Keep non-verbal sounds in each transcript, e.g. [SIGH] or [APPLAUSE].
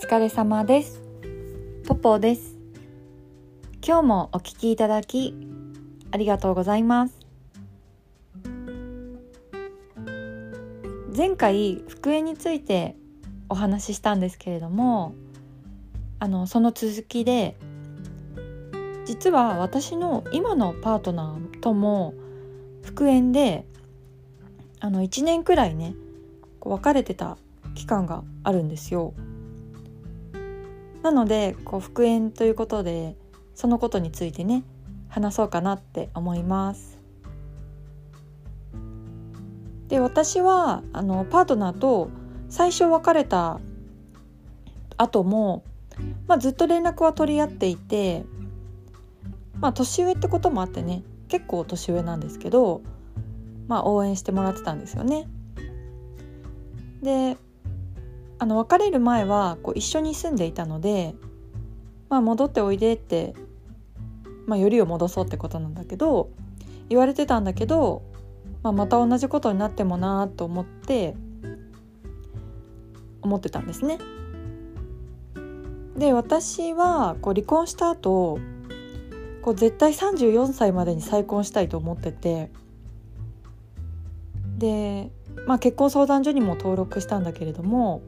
疲れ様です。ポポです。今日もお聞きいただきありがとうございます。前回復縁についてお話ししたんですけれどもあのその続きで実は私の今のパートナーとも復縁であの1年くらいねこう別れてた期間があるんですよ。なのでこう復縁ということでそのことについてね話そうかなって思います。で私はあのパートナーと最初別れた後も、まあ、ずっと連絡は取り合っていてまあ年上ってこともあってね結構年上なんですけど、まあ、応援してもらってたんですよね。であの別れる前はこう一緒に住んでいたので、まあ、戻っておいでって、まあ、よりを戻そうってことなんだけど言われてたんだけど、まあ、また同じことになってもなと思って思ってたんですね。で私はこう離婚した後こう絶対34歳までに再婚したいと思っててで、まあ、結婚相談所にも登録したんだけれども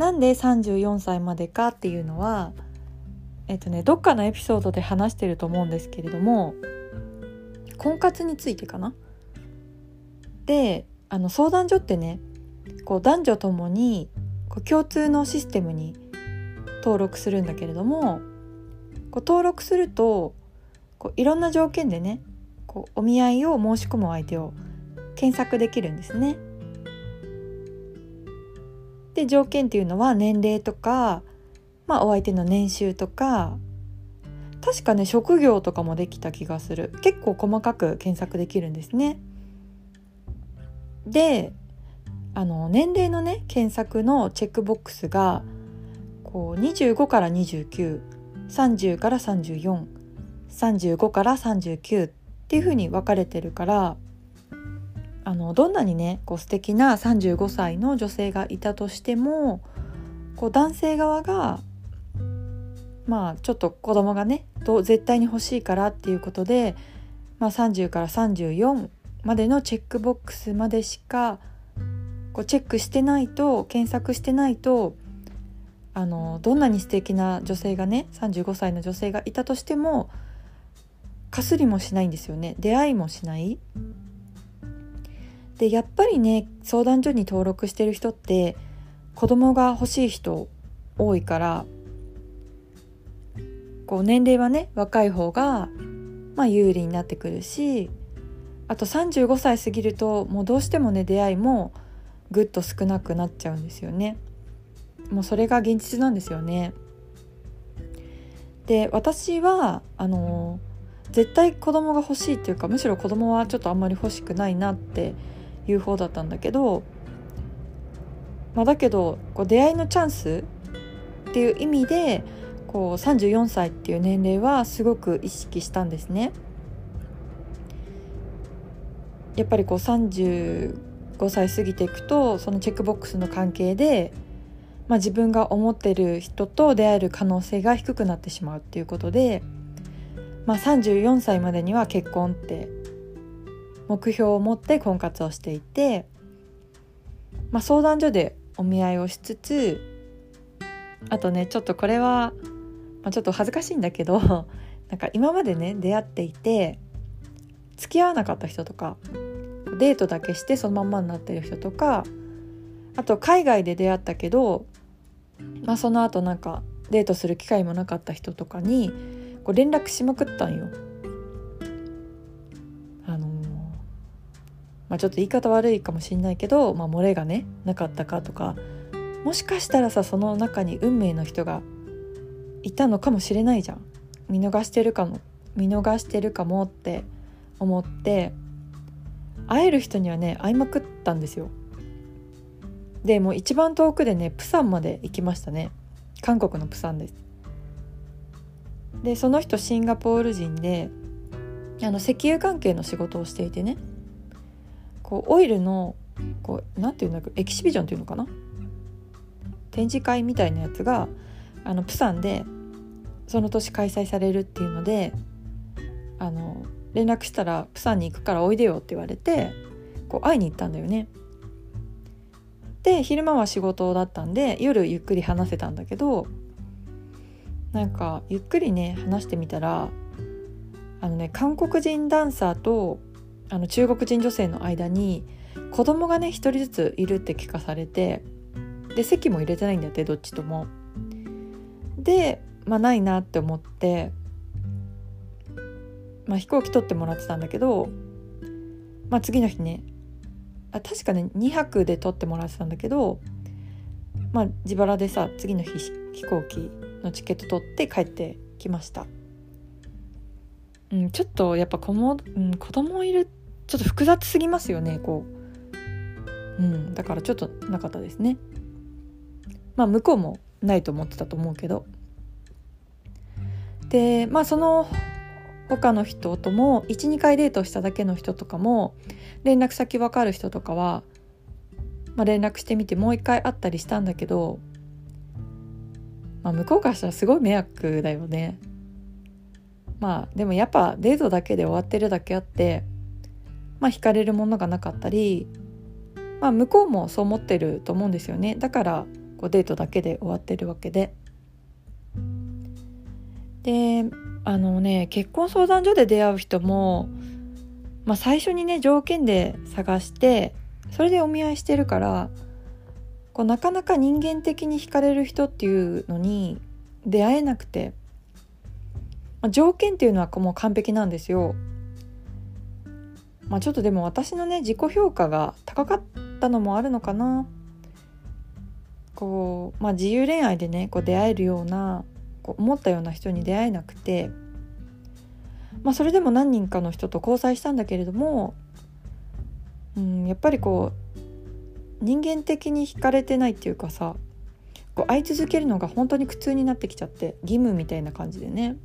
なんで34歳までかっていうのはえっとねどっかのエピソードで話してると思うんですけれども婚活についてかな？であの相談所ってねこう男女ともにこう共通のシステムに登録するんだけれどもこう登録するとこういろんな条件でねこうお見合いを申し込む相手を検索できるんですね。で条件っていうのは年齢とか、まあ、お相手の年収とか確かね職業とかもできた気がする結構細かく検索できるんですね。であの年齢のね検索のチェックボックスがこう25から2930から3435から39っていう風に分かれてるからあのどんなにねこう素敵な35歳の女性がいたとしてもこう男性側がまあちょっと子供がね絶対に欲しいからっていうことで、まあ、30から34までのチェックボックスまでしかこうチェックしてないと検索してないとあのどんなに素敵な女性がね35歳の女性がいたとしてもかすりもしないんですよね。出会いもしない。でやっぱりね相談所に登録してる人って子供が欲しい人多いからこう年齢はね若い方がまあ有利になってくるしあと35歳過ぎるともうどうしてもね出会いもぐっと少なくなっちゃうんですよね。もうそれが現実なんですよね。で私はあの絶対子供が欲しいっていうかむしろ子供はちょっとあんまり欲しくないなっていう方だったんだけど、まあ、だけどこう出会いのチャンスっていう意味でこう34歳っていう年齢はすごく意識したんですね。やっぱりこう35歳過ぎていくとそのチェックボックスの関係で、まあ、自分が思ってる人と出会える可能性が低くなってしまうっていうことで、まあ、34歳までには結婚って目標を持って婚活をしていて、まあ、相談所でお見合いをしつつあとねちょっとこれは、まあ、ちょっと恥ずかしいんだけど [LAUGHS] なんか今までね出会っていて付き合わなかった人とかデートだけしてそのまんまになってる人とかあと海外で出会ったけど、まあ、その後なんかデートする機会もなかった人とかにこう連絡しまくったんよ。まあ、ちょっと言い方悪いかもしんないけど、まあ、漏れがねなかったかとかもしかしたらさその中に運命の人がいたのかもしれないじゃん。見逃してるかも見逃してるかもって思って会える人にはね会いまくったんですよ。でもう一番遠くでねプサンまで行きましたね。韓国のプサンです。でその人シンガポール人であの石油関係の仕事をしていてね。こうオイルのこうなんていうんだエキシビジョンっていうのかな？展示会みたいなやつがあのプサンでその年開催されるっていうのであの連絡したら「プサンに行くからおいでよ」って言われてこう会いに行ったんだよね。で昼間は仕事だったんで夜ゆっくり話せたんだけどなんかゆっくりね話してみたらあのね韓国人ダンサーとあの中国人女性の間に子供がね1人ずついるって聞かされてで席も入れてないんだってどっちとも。でまあないなって思って、まあ、飛行機取ってもらってたんだけど、まあ、次の日ねあ確かね2泊で取ってもらってたんだけどまあ自腹でさ次の日飛行機のチケット取って帰ってきました。うん、ちょっとやっぱ子も、うん、子供いるちょっと複雑すぎますよねこう、うん、だからちょっとなかったですね。まあ向こうもないと思ってたと思うけど。でまあその他の人とも12回デートしただけの人とかも連絡先分かる人とかは、まあ、連絡してみてもう一回会ったりしたんだけど、まあ、向こうからしたらすごい迷惑だよね。まあでもやっぱデートだけで終わってるだけあってまあ惹かれるものがなかったり、まあ、向こうもそう思ってると思うんですよねだからこうデートだけで終わってるわけで。であのね結婚相談所で出会う人も、まあ、最初にね条件で探してそれでお見合いしてるからこうなかなか人間的に惹かれる人っていうのに出会えなくて、まあ、条件っていうのはもう完璧なんですよ。まあ、ちょっとでも私のね自己評価が高かったのもあるのかな。こう、まあ、自由恋愛でねこう出会えるようなこう思ったような人に出会えなくて、まあ、それでも何人かの人と交際したんだけれども、うん、やっぱりこう人間的に惹かれてないっていうかさこう会い続けるのが本当に苦痛になってきちゃって義務みたいな感じでね、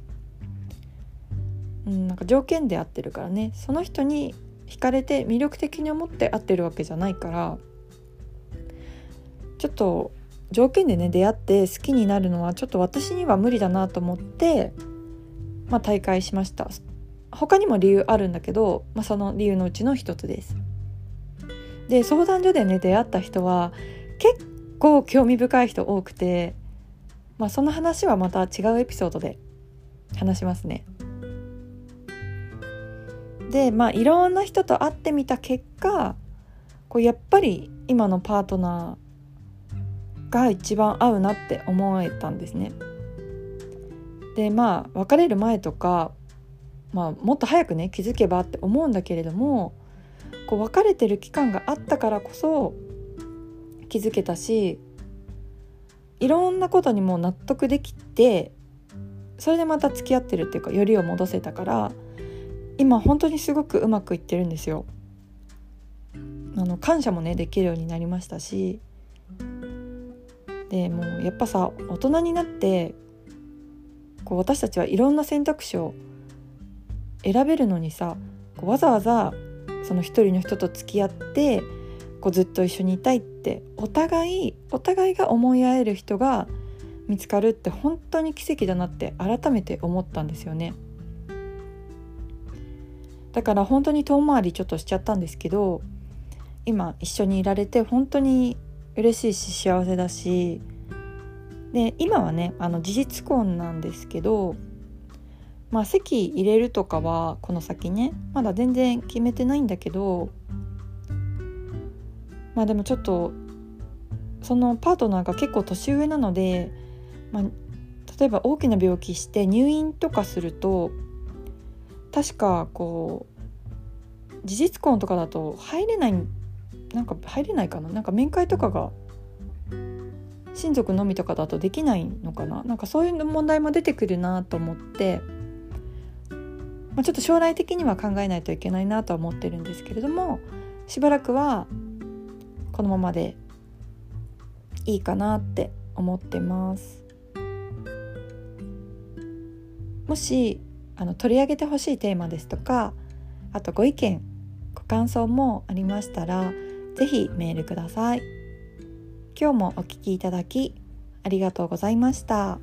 うん、なんか条件で合ってるからね。その人に惹かれて魅力的に思って会ってるわけじゃないからちょっと条件でね出会って好きになるのはちょっと私には無理だなと思って、まあ、大会しました。他にも理由あるんだけど、まあ、その理由のうちの一つです。で相談所でね出会った人は結構興味深い人多くて、まあ、その話はまた違うエピソードで話しますね。でまあいろんな人と会ってみた結果こうやっぱり今のパートナーが一番合うなって思えたんですね。でまあ別れる前とか、まあ、もっと早くね気づけばって思うんだけれどもこう別れてる期間があったからこそ気づけたしいろんなことにも納得できてそれでまた付き合ってるっていうかよりを戻せたから今本当にすごくうまくいってるんですよ。あの感謝もねできるようになりましたしでもうやっぱさ大人になってこう私たちはいろんな選択肢を選べるのにさこうわざわざその一人の人と付き合ってこうずっと一緒にいたいってお互いお互いが思い合える人が見つかるって本当に奇跡だなって改めて思ったんですよね。だから本当に遠回りちょっとしちゃったんですけど今一緒にいられて本当に嬉しいし幸せだしで今はねあの事実婚なんですけどまあ籍入れるとかはこの先ねまだ全然決めてないんだけどまあでもちょっとそのパートナーが結構年上なので、まあ、例えば大きな病気して入院とかすると確かこう事実婚とかだと入れないなんか入れないかな？なんか面会とかが親族のみとかだとできないのかな？なんかそういう問題も出てくるなと思って、まあ、ちょっと将来的には考えないといけないなとは思ってるんですけれどもしばらくはこのままでいいかなって思ってます。もしあの取り上げてほしいテーマですとかあとご意見ご感想もありましたら是非メールください。今日もお聴きいただきありがとうございました。